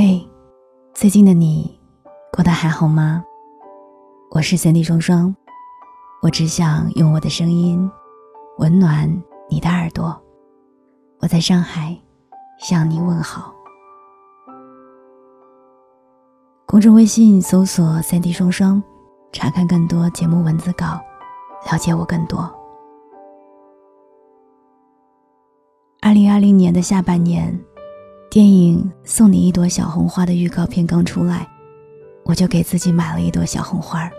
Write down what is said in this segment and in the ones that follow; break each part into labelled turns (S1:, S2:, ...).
S1: 嘿，最近的你过得还好吗？我是三弟双双，我只想用我的声音温暖你的耳朵。我在上海向你问好。公众微信搜索“三弟双双”，查看更多节目文字稿，了解我更多。二零二零年的下半年。电影《送你一朵小红花》的预告片刚出来，我就给自己买了一朵小红花。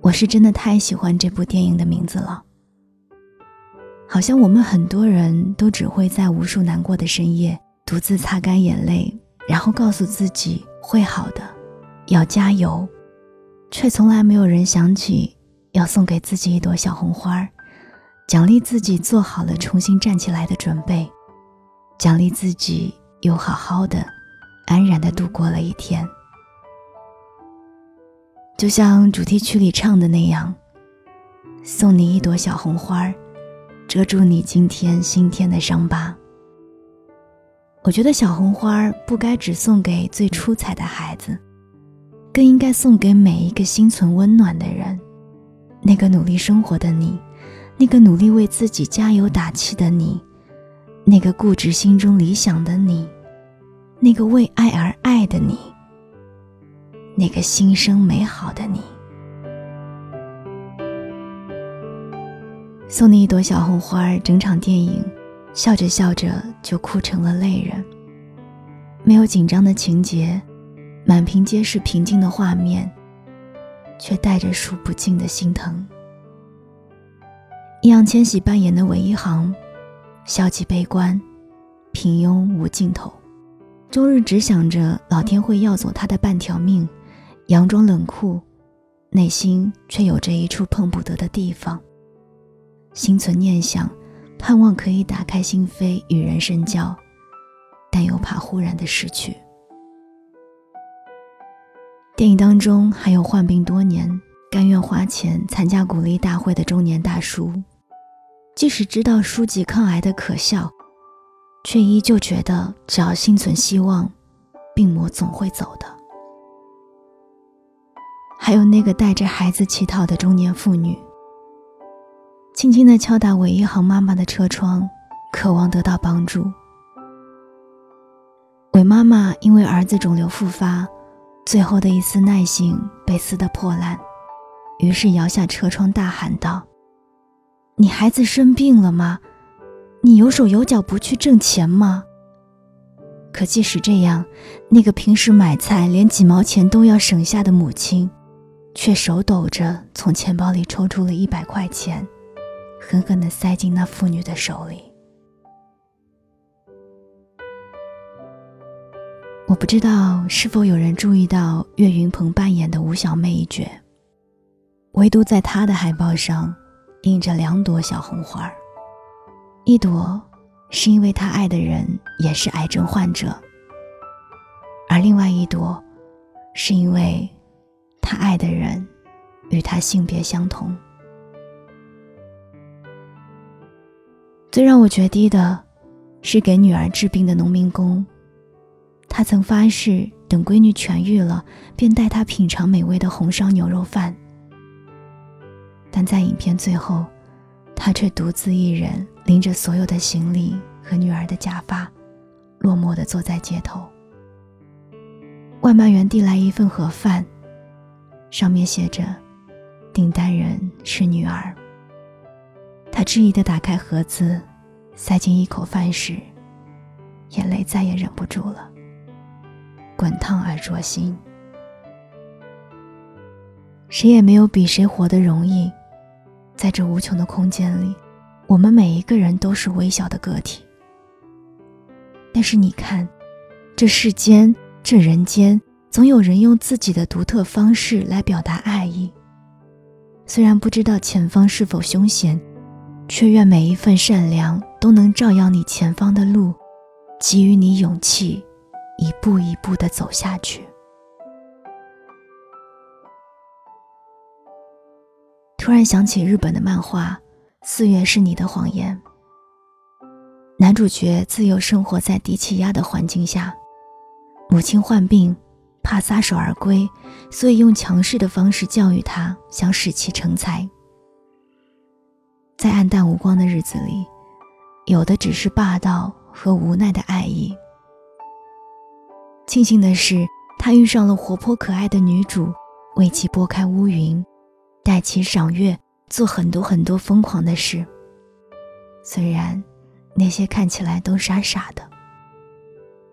S1: 我是真的太喜欢这部电影的名字了。好像我们很多人都只会在无数难过的深夜独自擦干眼泪，然后告诉自己会好的，要加油，却从来没有人想起要送给自己一朵小红花，奖励自己做好了重新站起来的准备。奖励自己，又好好的、安然的度过了一天。就像主题曲里唱的那样，送你一朵小红花，遮住你今天心添的伤疤。我觉得小红花不该只送给最出彩的孩子，更应该送给每一个心存温暖的人。那个努力生活的你，那个努力为自己加油打气的你。那个固执心中理想的你，那个为爱而爱的你，那个心生美好的你，送你一朵小红花。整场电影，笑着笑着就哭成了泪人。没有紧张的情节，满屏皆是平静的画面，却带着数不尽的心疼。易烊千玺扮演的韦一航。消极悲观，平庸无尽头，终日只想着老天会要走他的半条命，佯装冷酷，内心却有着一处碰不得的地方。心存念想，盼望可以打开心扉与人深交，但又怕忽然的失去。电影当中还有患病多年、甘愿花钱参加鼓励大会的中年大叔。即使知道书籍抗癌的可笑，却依旧觉得只要心存希望，病魔总会走的。还有那个带着孩子乞讨的中年妇女，轻轻地敲打韦一航妈妈的车窗，渴望得到帮助。韦妈妈因为儿子肿瘤复发，最后的一丝耐性被撕得破烂，于是摇下车窗大喊道。你孩子生病了吗？你有手有脚不去挣钱吗？可即使这样，那个平时买菜连几毛钱都要省下的母亲，却手抖着从钱包里抽出了一百块钱，狠狠地塞进那妇女的手里。我不知道是否有人注意到岳云鹏扮演的吴小妹一角，唯独在他的海报上。印着两朵小红花一朵是因为他爱的人也是癌症患者，而另外一朵是因为他爱的人与他性别相同。最让我决堤的，是给女儿治病的农民工，他曾发誓等闺女痊愈了，便带她品尝美味的红烧牛肉饭。但在影片最后，他却独自一人拎着所有的行李和女儿的假发，落寞地坐在街头。外卖员递来一份盒饭，上面写着“订单人是女儿”。他质疑地打开盒子，塞进一口饭时，眼泪再也忍不住了，滚烫而灼心。谁也没有比谁活得容易。在这无穷的空间里，我们每一个人都是微小的个体。但是你看，这世间，这人间，总有人用自己的独特方式来表达爱意。虽然不知道前方是否凶险，却愿每一份善良都能照耀你前方的路，给予你勇气，一步一步的走下去。突然想起日本的漫画《四月是你的谎言》。男主角自幼生活在低气压的环境下，母亲患病，怕撒手而归，所以用强势的方式教育他，想使其成才。在暗淡无光的日子里，有的只是霸道和无奈的爱意。庆幸的是，他遇上了活泼可爱的女主，为其拨开乌云，带其赏月，做很多很多疯狂的事。虽然那些看起来都傻傻的，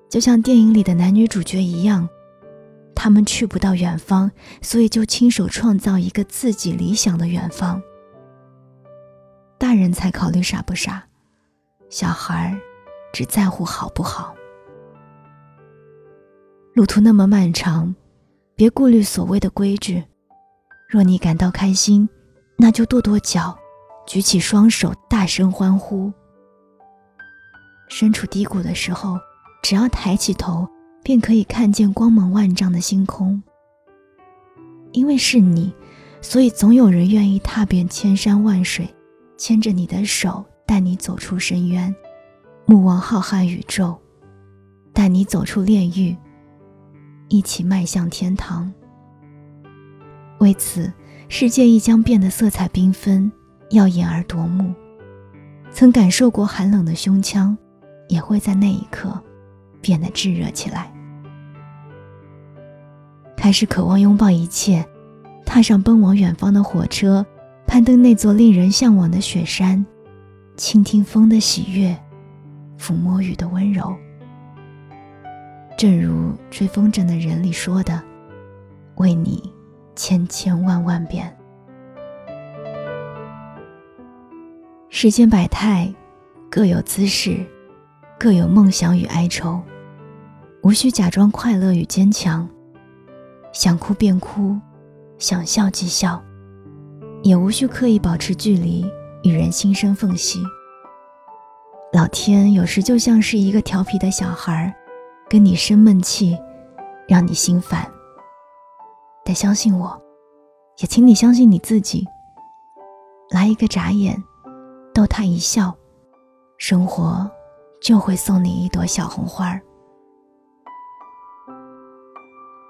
S1: 就像电影里的男女主角一样，他们去不到远方，所以就亲手创造一个自己理想的远方。大人才考虑傻不傻，小孩只在乎好不好。路途那么漫长，别顾虑所谓的规矩。若你感到开心，那就跺跺脚。举起双手，大声欢呼。身处低谷的时候，只要抬起头，便可以看见光芒万丈的星空。因为是你，所以总有人愿意踏遍千山万水，牵着你的手，带你走出深渊，目望浩瀚宇宙，带你走出炼狱，一起迈向天堂。为此，世界亦将变得色彩缤纷。耀眼而夺目，曾感受过寒冷的胸腔，也会在那一刻变得炙热起来。开始渴望拥抱一切，踏上奔往远方的火车，攀登那座令人向往的雪山，倾听风的喜悦，抚摸雨的温柔。正如追风筝的人里说的：“为你，千千万万遍。”世间百态，各有姿势，各有梦想与哀愁，无需假装快乐与坚强。想哭便哭，想笑即笑，也无需刻意保持距离与人心生缝隙。老天有时就像是一个调皮的小孩，跟你生闷气，让你心烦。但相信我，也请你相信你自己。来一个眨眼。逗他一笑，生活就会送你一朵小红花。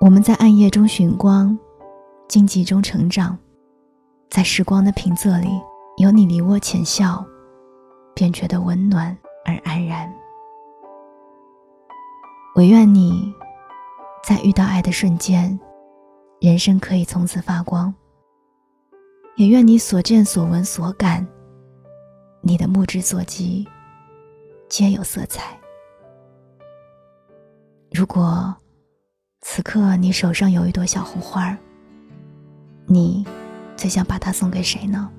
S1: 我们在暗夜中寻光，荆棘中成长，在时光的平仄里，有你离我浅笑，便觉得温暖而安然。唯愿你在遇到爱的瞬间，人生可以从此发光。也愿你所见所闻所感。你的目之所及，皆有色彩。如果此刻你手上有一朵小红花你最想把它送给谁呢？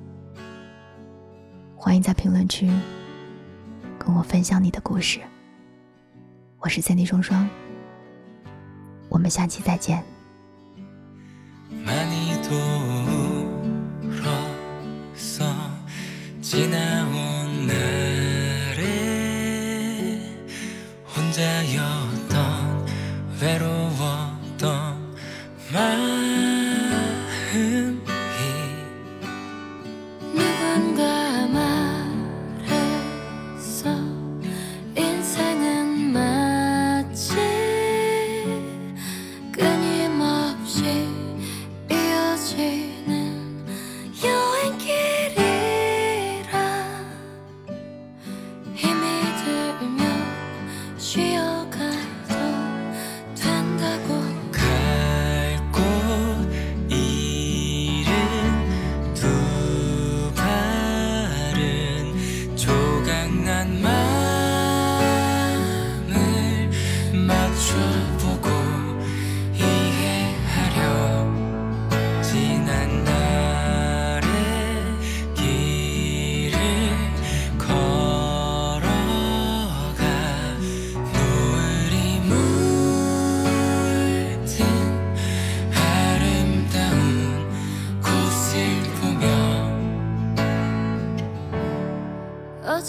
S1: 欢迎在评论区跟我分享你的故事。我是三弟双双，我们下期再见。
S2: 많이 돌어서 지나온 날에 혼자였던 외로움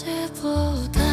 S2: 風を